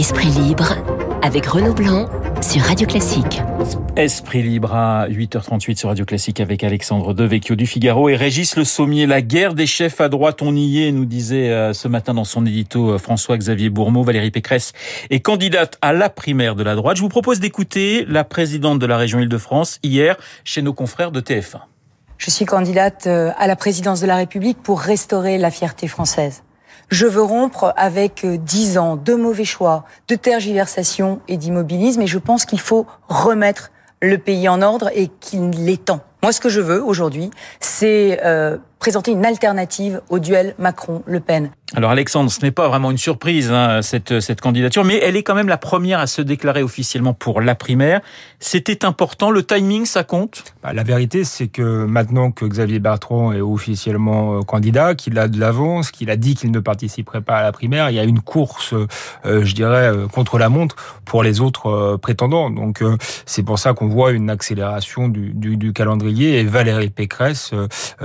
Esprit libre avec Renaud Blanc sur Radio Classique. Esprit libre à 8h38 sur Radio Classique avec Alexandre Devecchio du Figaro et Régis Le Sommier. La guerre des chefs à droite, on y est, nous disait euh, ce matin dans son édito euh, François-Xavier Bourmeau. Valérie Pécresse est candidate à la primaire de la droite. Je vous propose d'écouter la présidente de la région Île-de-France hier chez nos confrères de TF1. Je suis candidate euh, à la présidence de la République pour restaurer la fierté française. Je veux rompre avec dix ans de mauvais choix, de tergiversation et d'immobilisme et je pense qu'il faut remettre le pays en ordre et qu'il est temps. Moi, ce que je veux aujourd'hui, c'est euh, présenter une alternative au duel Macron-Le Pen. Alors Alexandre, ce n'est pas vraiment une surprise hein, cette cette candidature, mais elle est quand même la première à se déclarer officiellement pour la primaire. C'était important, le timing, ça compte? Bah, La vérité, c'est que maintenant que Xavier Bertrand est officiellement euh, candidat, qu'il a de l'avance, qu'il a dit qu'il ne participerait pas à la primaire, il y a une course, euh, je dirais, euh, contre la montre pour les autres prétendants. Donc c'est pour ça qu'on voit une accélération du, du, du calendrier et Valérie Pécresse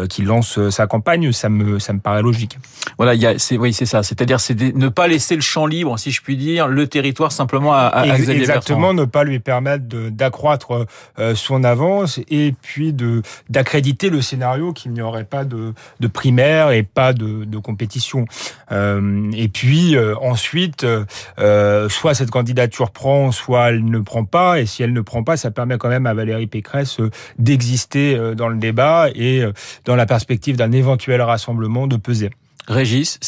qui lance sa campagne, ça me ça me paraît logique. Voilà, a oui, c'est ça. C'est-à-dire, c'est ne pas laisser le champ libre, si je puis dire, le territoire simplement à, à Xavier Exactement, ne pas lui permettre d'accroître euh, son avance et puis de d'accréditer le scénario qu'il n'y aurait pas de, de primaire et pas de, de compétition. Euh, et puis euh, ensuite, euh, soit cette candidature prend, soit elle ne prend pas. Et si elle ne prend pas, ça permet quand même à Valérie Pécresse d'exister dans le débat et dans la perspective d'un éventuel rassemblement de peser. Régis,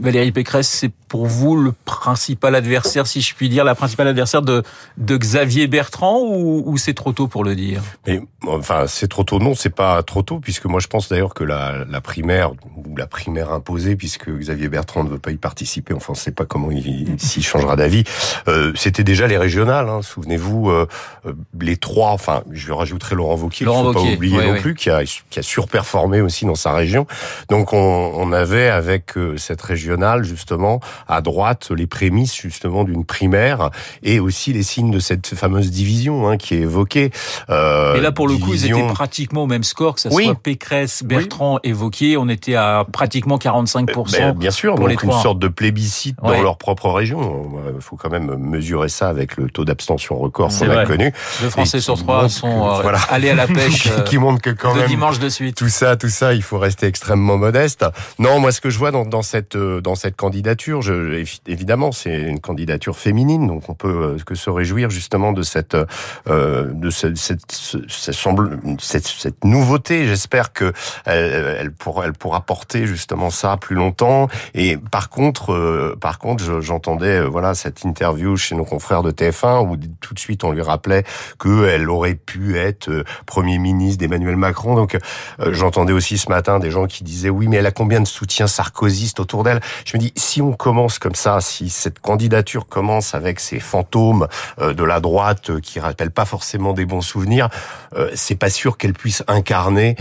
Valérie Pécresse, c'est pour vous le principal adversaire, si je puis dire, la principale adversaire de, de Xavier Bertrand ou, ou c'est trop tôt pour le dire? Mais enfin, c'est trop tôt. Non, c'est pas trop tôt puisque moi je pense d'ailleurs que la, la primaire ou la primaire imposée, puisque Xavier Bertrand ne veut pas y participer, enfin, on ne sait pas comment il s'il changera d'avis. Euh, C'était déjà les régionales. Hein, Souvenez-vous, euh, euh les trois. Enfin, je rajouterai Laurent Wauquiez, qu'il faut pas oublier non plus, qui a qui a surperformé aussi dans sa région. Donc on, on avait avec cette régionale justement à droite les prémices justement d'une primaire et aussi les signes de cette fameuse division hein, qui est évoquée. Euh, et là pour le coup ils étaient pratiquement au même score que ça soit Pécresse, Bertrand évoqué, on était à pratiquement 45 euh, ben, Bien sûr, pour donc une sorte de plébiscite dans leur propre région. Il faut quand même mesurer ça avec le taux d'abstention record qu'on a connu. Deux Français sur trois sont euh, voilà. allés à la pêche. qui montre que quand même dimanche de suite. Tout ça, tout ça, il faut rester extrêmement modeste. Non, moi ce que je vois dans, dans cette dans cette candidature, je, évidemment, c'est une candidature féminine, donc on peut euh, que se réjouir justement de cette euh, de cette cette, cette, cette nouveauté. J'espère que elle, elle, pourra elle pourra porter justement ça plus longtemps. Et par contre, euh, par contre, j'entendais voilà cette interview chez nos confrères de TF1 où tout de suite on lui rappelait qu'elle aurait pu être premier ministre d'Emmanuel Macron. Donc j'entendais aussi ce matin des gens qui disaient oui, mais elle a combien de soutiens sarkozystes autour d'elle? Je me dis si on commence comme ça, si cette candidature commence avec ces fantômes euh, de la droite euh, qui rappellent pas forcément des bons souvenirs, euh, c'est pas sûr qu'elle puisse incarner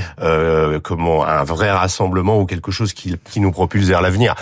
comment un vrai rassemblement ou quelque chose qui, qui nous propulse vers l'avenir.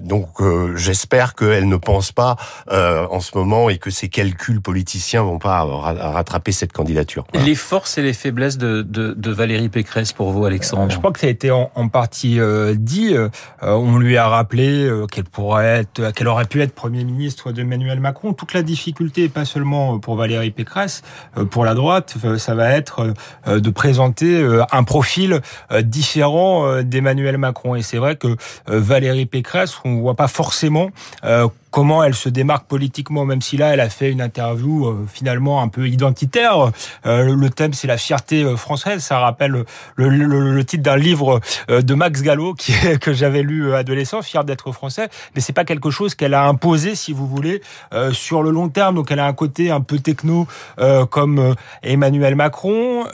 donc j'espère qu'elle ne pense pas en ce moment et que ses calculs politiciens vont pas rattraper cette candidature. Les forces et les faiblesses de, de, de, Valérie Pécresse pour vous, Alexandre? Je crois que ça a été en, en partie dit. on lui a rappelé qu'elle pourrait être, qu'elle aurait pu être Premier ministre d'Emmanuel Macron. Toute la difficulté, pas seulement pour Valérie Pécresse, euh, pour la droite, euh, ça va être euh, de présenter un profil différent d'Emmanuel Macron. Et c'est vrai que Valérie Pécresse, on voit pas forcément comment elle se démarque politiquement, même si là, elle a fait une interview euh, finalement un peu identitaire. Euh, le thème, c'est la fierté euh, française. Ça rappelle le, le, titre d'un livre de Max Gallo qui, que j'avais lu adolescent, fier d'être français. Mais c'est pas quelque chose qu'elle a imposé, si vous voulez, sur le long terme. Donc, elle a un côté un peu techno comme Emmanuel Macron.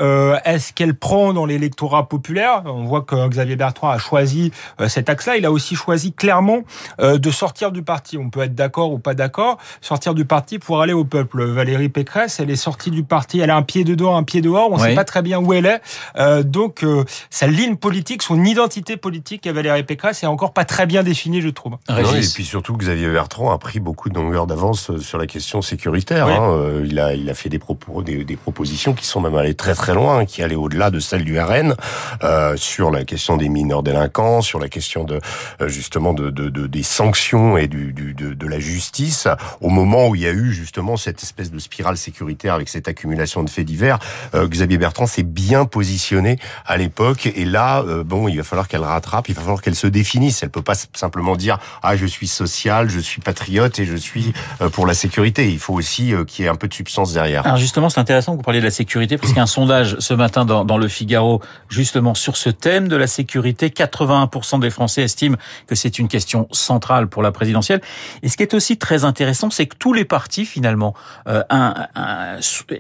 Est-ce qu'elle prend dans l'électorat populaire? On voit que Xavier Bertrand a choisi cet axe-là. Il a aussi choisi clairement de sortir du parti. On peut d'accord ou pas d'accord, sortir du parti pour aller au peuple. Valérie Pécresse, elle est sortie du parti, elle a un pied dedans, un pied dehors, on ne sait pas très bien où elle est. Euh, donc euh, sa ligne politique, son identité politique à Valérie Pécresse est encore pas très bien définie, je trouve. et puis surtout, Xavier Bertrand a pris beaucoup de longueur d'avance euh, sur la question sécuritaire. Hein. Il, a, il a fait des, propos, des, des, propositions qui sont même allées très très loin, qui allaient au-delà de celles du RN, euh, sur la question des mineurs délinquants, sur la question de justement de, de, de des sanctions et du, du de, de la justice au moment où il y a eu justement cette espèce de spirale sécuritaire avec cette accumulation de faits divers. Xavier Bertrand s'est bien positionné à l'époque et là, bon, il va falloir qu'elle rattrape, il va falloir qu'elle se définisse. Elle peut pas simplement dire ah je suis social, je suis patriote et je suis pour la sécurité. Il faut aussi qu'il y ait un peu de substance derrière. Alors justement, c'est intéressant que vous parliez de la sécurité parce qu'il sondage ce matin dans, dans le Figaro justement sur ce thème de la sécurité. 81% des Français estiment que c'est une question centrale pour la présidentielle. Ce qui est aussi très intéressant, c'est que tous les partis finalement euh,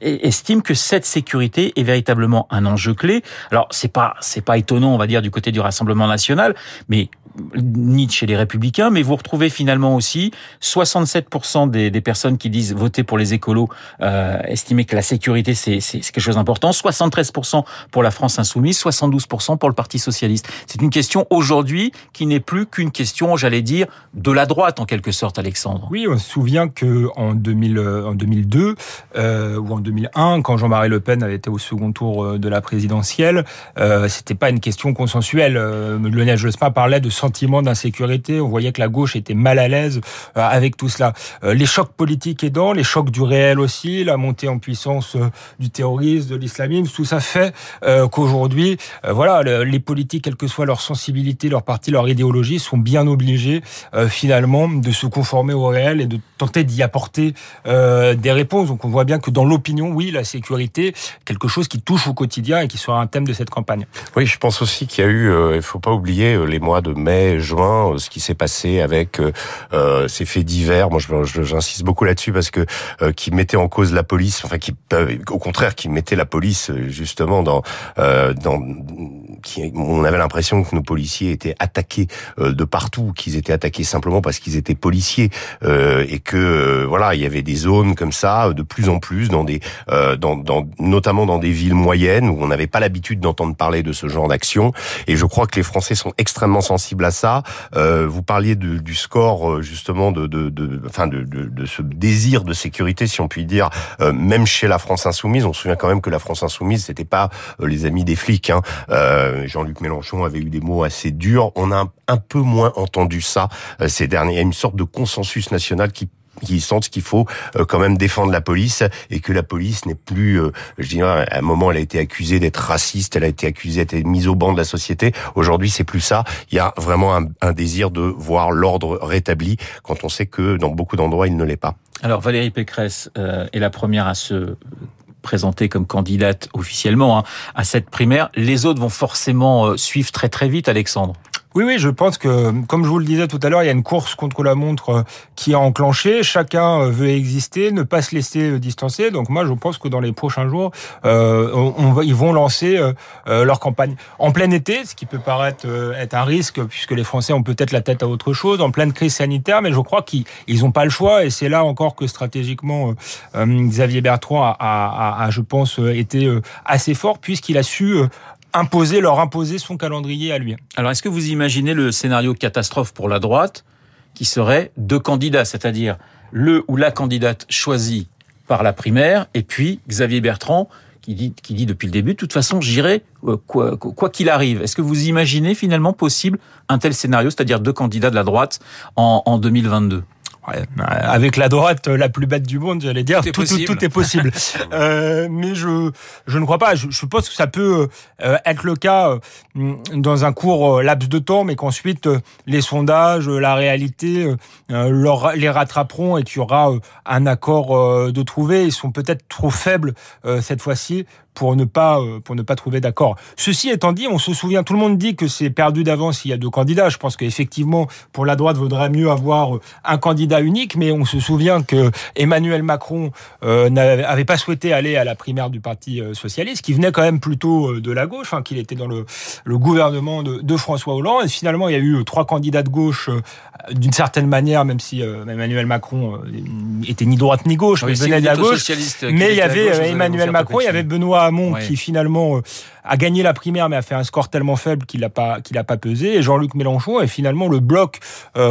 estiment que cette sécurité est véritablement un enjeu clé. Alors c'est pas c'est pas étonnant, on va dire, du côté du Rassemblement national, mais ni chez les républicains, mais vous retrouvez finalement aussi 67% des, personnes qui disent voter pour les écolos euh, estimer que la sécurité c'est quelque chose d'important, 73% pour la France insoumise, 72% pour le Parti socialiste. C'est une question aujourd'hui qui n'est plus qu'une question, j'allais dire, de la droite en quelque sorte, Alexandre. Oui, on se souvient que en, 2000, en 2002 euh, ou en 2001, quand Jean-Marie Le Pen avait été au second tour euh, de la présidentielle, euh, c'était pas une question consensuelle. Euh, Lionel Jospin parlait de sentiment d'insécurité. On voyait que la gauche était mal à l'aise euh, avec tout cela. Euh, les chocs politiques aidant, les chocs du réel aussi, la montée en puissance euh, du terrorisme, de l'islamisme, tout ça fait qu'aujourd'hui, voilà, les politiques, quelle que soit leur sensibilité, leur parti, leur idéologie, sont bien obligés finalement de se conformer au réel et de tenter d'y apporter des réponses. Donc on voit bien que dans l'opinion, oui, la sécurité, quelque chose qui touche au quotidien et qui sera un thème de cette campagne. Oui, je pense aussi qu'il y a eu, il faut pas oublier les mois de mai mai, juin, euh, ce qui s'est passé avec euh, euh, ces faits divers. Moi, j'insiste beaucoup là-dessus parce que qui mettait en cause la police, enfin qui, au contraire, qui mettait la police justement dans dans qui, on avait l'impression que nos policiers étaient attaqués de partout, qu'ils étaient attaqués simplement parce qu'ils étaient policiers et que voilà, il y avait des zones comme ça de plus en plus dans des dans, dans notamment dans des villes moyennes où on n'avait pas l'habitude d'entendre parler de ce genre d'action. Et je crois que les Français sont extrêmement sensibles à ça. Euh, vous parliez du score euh, justement de, enfin de, ce désir de sécurité, si on peut dire, euh, même chez la France insoumise. On se souvient quand même que la France insoumise, c'était pas les amis des flics. Hein. Jean-Luc Mélenchon avait eu des mots assez durs. On a un, peu moins entendu ça ces derniers. Il y a une sorte de consensus national qui qui sentent qu'il faut euh, quand même défendre la police et que la police n'est plus, euh, je dirais, à un moment elle a été accusée d'être raciste, elle a été accusée d'être mise au banc de la société. Aujourd'hui, c'est plus ça. Il y a vraiment un, désir de voir l'ordre rétabli quand on sait que dans beaucoup d'endroits il ne l'est pas. Alors Valérie Pécresse euh, est la première à se présenter comme candidate officiellement hein, à cette primaire. Les autres vont forcément suivre très très vite, Alexandre. Oui, oui, je pense que, comme je vous le disais tout à l'heure, il y a une course contre la montre euh, qui a enclenché. Chacun euh, veut exister, ne pas se laisser euh, distancer. Donc moi, je pense que dans les prochains jours, euh, on, va, ils vont lancer euh, leur campagne en plein été, ce qui peut paraître être un risque puisque les Français ont peut-être la tête à autre chose, en pleine crise sanitaire. Mais je crois qu'ils n'ont pas le choix et c'est là encore que stratégiquement Xavier Bertrand a, a, a, je pense, été assez fort puisqu'il a su imposer, leur imposer son calendrier à lui. Alors, est-ce que vous imaginez le scénario catastrophe pour la droite qui serait deux candidats, c'est-à-dire le ou la candidate choisie par la primaire et puis Xavier Bertrand qui dit, qui dit depuis le début, de toute façon, j'irai euh, quoi qu'il arrive. Est-ce que vous imaginez finalement possible un tel scénario, c'est-à-dire deux candidats de la droite en, en 2022 avec la droite la plus bête du monde, j'allais dire, tout, tout, est possible. euh, mais je, je ne crois pas. Je, je pense que ça peut euh, être le cas euh, dans un court euh, laps de temps, mais qu'ensuite les sondages, la réalité leur, les rattraperont et qu'il y aura un accord de trouver. Ils sont peut-être trop faibles cette fois-ci pour ne pas euh, pour ne pas trouver d'accord. Ceci étant dit, on se souvient, tout le monde dit que c'est perdu d'avance il y a deux candidats. Je pense qu'effectivement, pour la droite, vaudrait mieux avoir euh, un candidat unique, mais on se souvient que Emmanuel Macron euh, n'avait pas souhaité aller à la primaire du Parti socialiste, qui venait quand même plutôt de la gauche, hein, qu'il était dans le, le gouvernement de, de, François Hollande. Et finalement, il y a eu trois candidats de gauche d'une certaine manière, même si Emmanuel Macron était ni droite ni gauche, mais venait de la gauche. Mais il y avait Emmanuel Macron, il y avait Benoît qui finalement euh, a gagné la primaire, mais a fait un score tellement faible qu'il n'a pas qu'il a pas pesé. Et Jean-Luc Mélenchon est finalement le bloc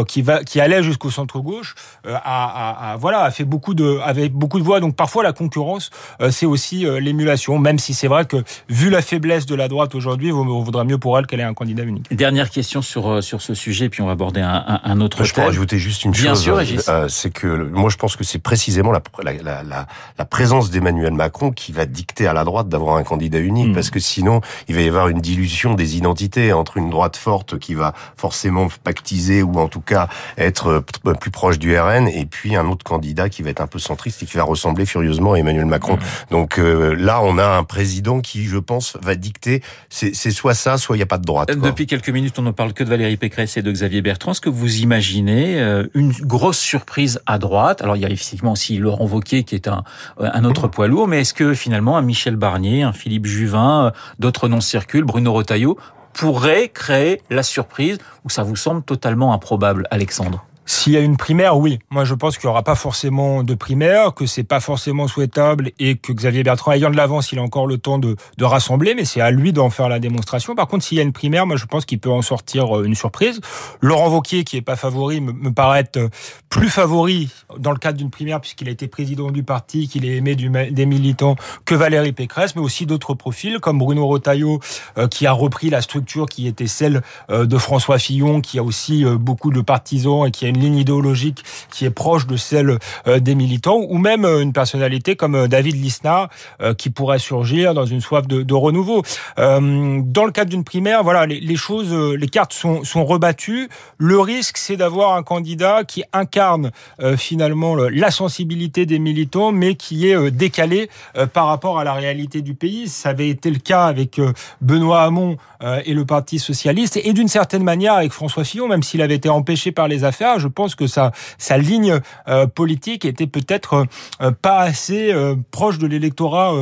qui va qui allait jusqu'au centre gauche a, a, voilà a fait beaucoup de avait beaucoup de voix. Donc parfois la concurrence c'est aussi l'émulation, même si c'est vrai que vu la faiblesse de la droite aujourd'hui, on voudrait mieux pour elle qu'elle ait un candidat unique. Dernière question sur sur ce sujet, puis on va aborder un, un autre. Je peux rajouter juste une Bien chose. Sûr, c'est que moi je pense que c'est précisément la, la, la, la présence d'Emmanuel Macron qui va dicter à la droite d'avoir un candidat unique, mm. parce que sinon il va y avoir une dilution des identités entre une droite forte qui va forcément pactiser ou en tout cas être plus proche du RN, et puis un autre candidat qui va être un peu centriste et qui va ressembler furieusement à Emmanuel Macron. Mm. Donc euh, là, on a un président qui, je pense, va dicter. C'est soit ça, soit il n'y a pas de droite. Quoi. Depuis quelques minutes, on ne parle que de Valérie Pécresse et de Xavier Bertrand. Est-ce que vous imaginez euh, une grosse surprise à droite? Alors il y a effectivement aussi Laurent Wauquiez qui est un, un autre poids lourd, mais est-ce que finalement un Michel Barnier, un Philippe Juvin, euh, d'autres noms circulent, Bruno Retailleau, pourrait créer la surprise ou ça vous semble totalement improbable, Alexandre? S'il y a une primaire, oui. Moi, je pense qu'il n'y aura pas forcément de primaire, que c'est pas forcément souhaitable et que Xavier Bertrand, ayant de l'avance, il a encore le temps de, de rassembler, mais c'est à lui d'en faire la démonstration. Par contre, s'il y a une primaire, moi, je pense qu'il peut en sortir euh, une surprise. Laurent Vauquier, qui est pas favori, me, paraît être plus favori dans le cadre d'une primaire puisqu'il a été président du parti, qu'il est aimé du, des militants que Valérie Pécresse, mais aussi d'autres profils comme Bruno Rotaillot, euh, qui a repris la structure qui était celle euh, de François Fillon, qui a aussi beaucoup de partisans et qui a une ligne idéologique qui est proche de celle euh, des militants, ou même euh, une personnalité comme euh, David Lisnard qui pourrait surgir dans une soif de, renouveau. Dans le cadre d'une primaire, voilà, les, choses, les cartes sont, sont rebattues. Le risque, c'est d'avoir un candidat qui incarne finalement la sensibilité des militants, mais qui est décalé par rapport à la réalité du pays. Ça avait été le cas avec Benoît Hamon et le Parti socialiste, et d'une certaine manière avec François Fillon, même s'il avait été empêché par les affaires. Pense que sa, sa ligne euh, politique était peut-être euh, pas assez euh, proche de l'électorat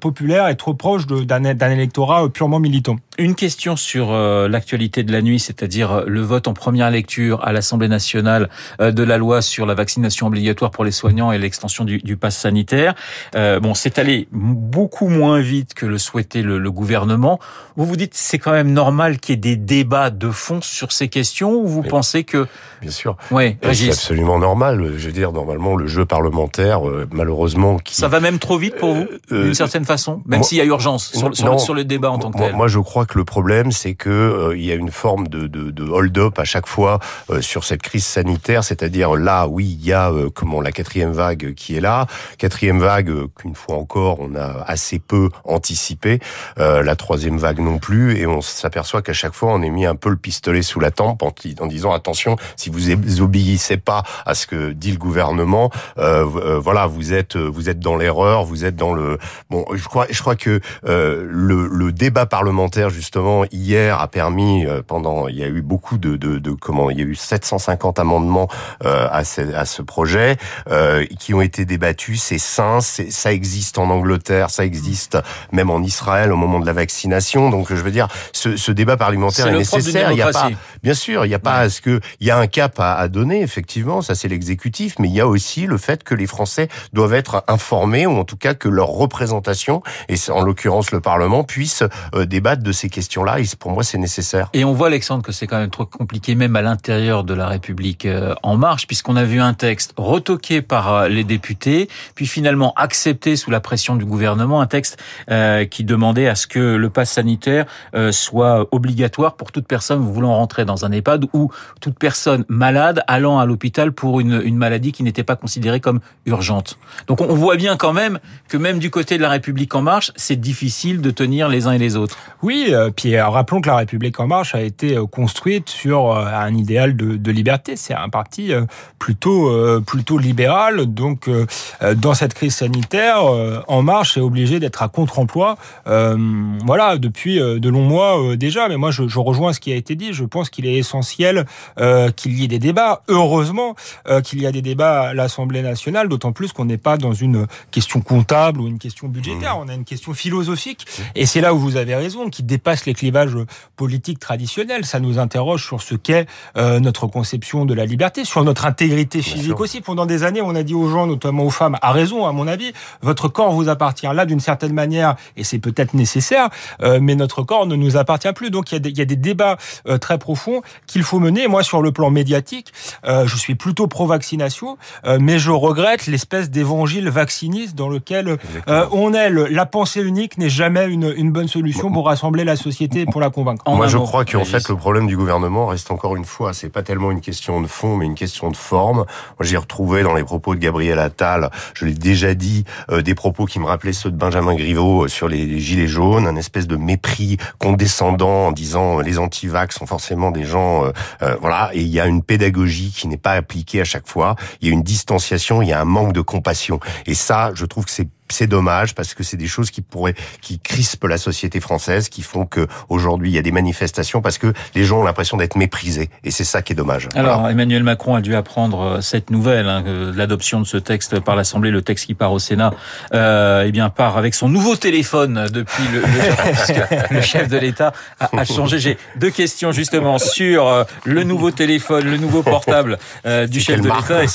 populaire et trop proche d'un électorat purement militant. Une question sur l'actualité de la nuit, c'est-à-dire le vote en première lecture à l'Assemblée nationale de la loi sur la vaccination obligatoire pour les soignants et l'extension du, du pass sanitaire. bon, c'est allé beaucoup moins vite que le souhaitait le, le gouvernement. Vous vous dites c'est quand même normal qu'il y ait des débats de fond sur ces questions ou vous pensez que bien sûr oui, c'est absolument normal. Je veux dire, normalement, le jeu parlementaire, euh, malheureusement, qui... ça va même trop vite pour vous, euh, d'une certaine façon, même s'il y a urgence sur, sur, sur, le débat en tant que tel. Moi, je crois que le problème, c'est que euh, il y a une forme de, de, de hold-up à chaque fois sur cette crise sanitaire, c'est-à-dire là, oui, il y a comment la quatrième vague qui est là, quatrième vague qu'une fois encore on a assez peu anticipé, la troisième vague non plus, et on s'aperçoit qu'à chaque fois on est mis un peu le pistolet sous la tempe en, en disant attention, si vous obéissez pas à ce que dit le gouvernement, euh, euh, voilà, vous êtes vous êtes dans l'erreur, vous êtes dans le bon. Je crois je crois que euh, le, le, débat parlementaire justement hier a permis pendant il y a eu beaucoup de, de, de comment il y a eu 750 amendements à ce, à ce projet qui ont été débattus. C'est sain, ça existe en Angleterre, ça existe même en Israël au moment de la vaccination. Donc je veux dire, ce, ce débat parlementaire est, nécessaire. Il y a pas, bien sûr, il n'y a pas à ce que il y a un cap à, à donner effectivement, ça c'est l'exécutif, mais il y a aussi le fait que les Français doivent être informés, ou en tout cas que leur représentation, et en l'occurrence le Parlement, puisse euh, débattre de ces questions-là. Pour moi, c'est nécessaire. Et on voit, Alexandre, que c'est quand même trop compliqué, même à l'intérieur de la République euh, en marche, puisqu'on a vu un texte retoqué par euh, les députés, puis finalement accepté sous la pression du gouvernement, un texte qui demandait à ce que le pass sanitaire soit obligatoire pour toute personne voulant rentrer dans un EHPAD ou toute personne malade allant à l'hôpital pour une, maladie qui n'était pas considérée comme urgente. Donc on voit bien quand même que même du côté de la République en marche, c'est difficile de tenir les uns et les autres. Oui, euh, puis euh, rappelons que la République en marche a été euh, construite sur un idéal de, liberté. C'est un parti plutôt plutôt libéral. Donc dans cette crise sanitaire, en marche est obligé d'être à contre-emploi. voilà, depuis de longs mois déjà. Mais moi, je, rejoins ce qui a été dit. Je pense qu'il est essentiel euh, qu'il y ait des débats. Heureusement euh, qu'il y a des débats à l'Assemblée nationale, d'autant plus qu'on n'est pas dans une question comptable ou une question budgétaire. Mmh. On a une question philosophique, et c'est là où vous avez raison, qui dépasse les clivages politiques traditionnels. Ça nous interroge sur ce qu'est euh, notre conception de la liberté, sur notre intégrité physique aussi. Pendant des années, on a dit aux gens, notamment aux femmes, à raison, à mon avis, votre corps vous appartient. Là, d'une certaine manière, et c'est peut-être nécessaire, euh, mais notre corps ne nous appartient plus. Donc il y a des, il y a des débats euh, très profonds qu'il faut mener. Moi, sur le plan médiatique, euh, je suis plutôt pro-vaccination, mais je regrette l'espèce d'évangile vacciniste dans lequel on est. Le, la pensée unique n'est jamais une, une, bonne solution pour rassembler la société et pour la convaincre. Moi, je crois qu'en fait, le problème du gouvernement reste encore une fois, c'est pas tellement une question de fond, mais une question de forme. Moi, j'ai retrouvé dans les propos de Gabriel Attal, je l'ai déjà dit, des propos qui me rappelaient ceux de Benjamin Griveaux sur les gilets jaunes, un espèce de mépris condescendant en disant les anti-vax sont forcément des gens, euh, euh, voilà. Et il y a une pédagogie qui n'est pas appliquée à chaque fois. Il y a une distanciation, il y a un manque de compassion. Et ça, je trouve que c'est c'est dommage parce que c'est des choses qui pourraient, qui crispent la société française, qui font que aujourd'hui il y a des manifestations parce que les gens ont l'impression d'être méprisés et c'est ça qui est dommage. Alors Emmanuel Macron a dû apprendre euh, cette nouvelle, hein, l'adoption de ce texte par l'Assemblée, le texte qui part au Sénat, euh, eh bien part avec son nouveau téléphone depuis le, le, le chef de l'État a, a, changé. J'ai deux questions justement sur euh, le nouveau téléphone, le nouveau portable euh, du chef de l'État. Et,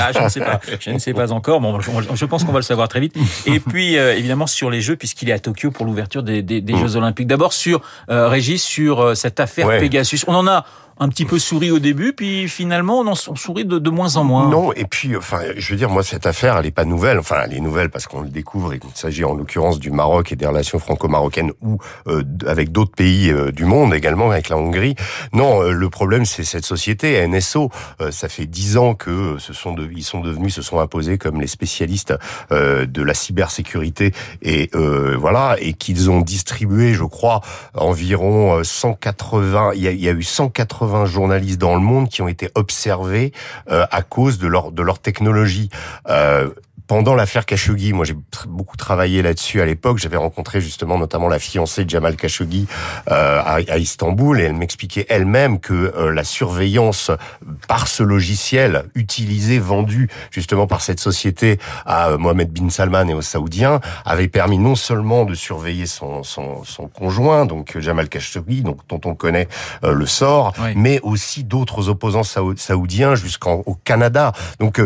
ah, je ne sais pas, je ne sais pas encore. Bon, je pense qu'on va le savoir très vite. Et puis euh, évidemment sur les Jeux, puisqu'il est à Tokyo pour l'ouverture des, des, des, mm. Jeux Olympiques. D'abord sur euh, Régis, sur euh, cette affaire Pegasus. On en a un petit peu souri au début, puis finalement on en sourit de, de moins en moins. Non, et puis enfin, je veux dire, moi cette affaire, elle est pas nouvelle. Enfin, elle est nouvelle parce qu'on le découvre et qu'il s'agit en l'occurrence du Maroc et des relations franco-marocaines ou euh, avec d'autres pays euh, du monde également, avec la Hongrie. Non, euh, le problème c'est cette société NSO. ça fait dix ans que ce sont de, ils sont devenus, se sont imposés comme les spécialistes de la cybersécurité et voilà, et qu'ils ont distribué, je crois, environ 180. Il y il y a eu 180 journalistes dans le monde qui ont été observés euh, à cause de leur de leur technologie. Euh, pendant l'affaire Khashoggi, moi j'ai beaucoup travaillé là-dessus à l'époque. J'avais rencontré justement notamment la fiancée de Jamal Khashoggi euh, à, à, Istanbul et elle m'expliquait elle-même que euh, la surveillance par ce logiciel utilisé, vendu justement par cette société à euh, Mohamed bin Salman et aux Saoudiens avait permis non seulement de surveiller son, son, son conjoint, donc Jamal Khashoggi, donc dont on connaît euh, le sort, oui. mais aussi d'autres opposants saoudiens jusqu'au Canada. Donc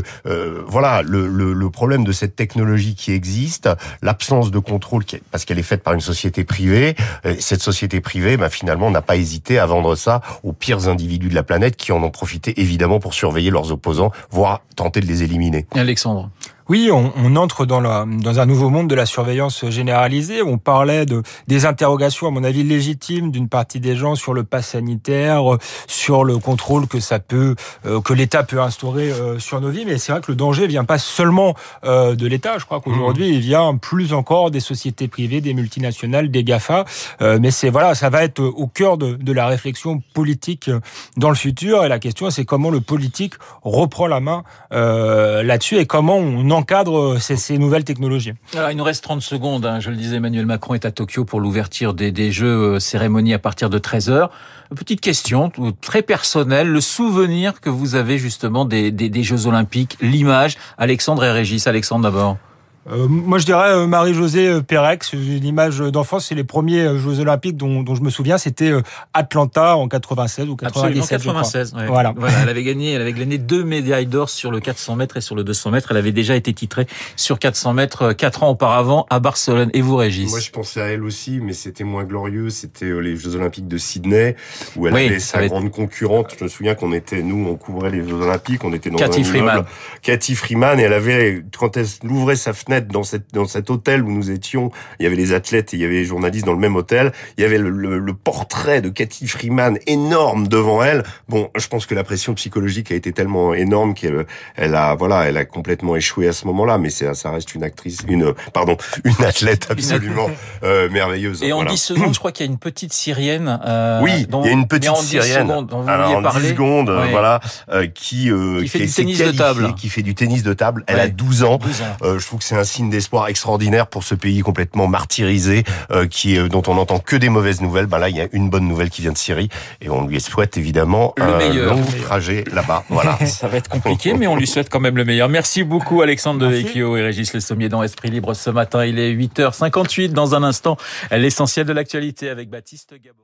voilà, le, le, le problème de cette technologie qui existe, l'absence de contrôle parce qu'elle est faite par une société privée. Euh, cette société privée, ben, finalement, n'a pas hésité à vendre ça aux pires individus de la planète qui en ont profité évidemment pour surveiller leurs opposants, voire tenter de les éliminer. Alexandre. Oui, on, on entre dans, la, dans un nouveau monde de la surveillance généralisée. On parlait de des interrogations, à mon avis, légitimes d'une partie des gens sur le pass sanitaire, sur le contrôle que ça peut, euh, que l'État peut instaurer euh, sur nos vies. Mais c'est vrai que le danger vient pas seulement euh, de l'État. Je crois qu'aujourd'hui, mmh. il vient plus encore des sociétés privées, des multinationales, des Gafa. Euh, mais c'est voilà, ça va être au cœur de, de la réflexion politique dans le futur. Et la question, c'est comment le politique reprend la main euh, là-dessus et comment on encadre euh, ces, nouvelles technologies. Il nous reste 30 secondes. Hein. Je le disais, Emmanuel Macron est à Tokyo pour l'ouverture des, Jeux euh, cérémonie à partir de 13h. Petite question très personnelle, le souvenir que vous avez justement des, des Jeux Olympiques, l'image. Alexandre et Régis. Alexandre d'abord. Euh, moi, je dirais euh, Marie-Josée euh, Pérex, une image d'enfance. C'est les premiers euh, Jeux Olympiques dont, dont je me souviens. C'était Atlanta en 96 ou 97. Absolument, 96. Ouais. Voilà. voilà. Elle avait gagné, elle avait gagné deux médailles d'or sur le 400 mètres et sur le 200 mètres. Elle avait déjà été titrée sur 400 mètres quatre ans auparavant à Barcelone. Et vous, Régis? Moi, je pensais à elle aussi, mais c'était moins glorieux. C'était les Jeux Olympiques de Sydney où elle oui, avait sa grande concurrente. Je me souviens qu'on était, nous, on couvrait les Jeux Olympiques. On était dans Cathy un Freeman. Cathy Freeman. Et elle avait, quand elle ouvrait sa fenêtre dans cette dans cet hôtel où nous étions, il y avait les athlètes et il y avait les journalistes dans le même hôtel. Il y avait le, le, le portrait de Cathy Freeman énorme devant elle. Bon, je pense que la pression psychologique a été tellement énorme qu'elle elle a voilà, elle a complètement échoué à ce moment-là. Mais c'est ça reste une actrice, une pardon, une athlète absolument euh, merveilleuse. Et en voilà. 10 secondes, je crois qu'il y a une petite syrienne. Euh, oui, dont, il y a une petite syrienne. Secondes, dont vous Alors, en parler. 10 secondes, oui. voilà, euh, qui qui fait qui du tennis de table. Qui fait du tennis de table. Elle oui. a 12 ans. 12 ans. Euh, je trouve que c'est un signe d'espoir extraordinaire pour ce pays complètement martyrisé, qui dont on n'entend que des mauvaises nouvelles. Ben là, il y a une bonne nouvelle qui vient de Syrie et on lui souhaite évidemment le un meilleur. long trajet là-bas. Voilà. Ça va être compliqué, mais on lui souhaite quand même le meilleur. Merci beaucoup Alexandre Devecchio et Régis Le Sommier dans Esprit Libre ce matin. Il est 8h58 dans un instant. L'essentiel de l'actualité avec Baptiste Gabot.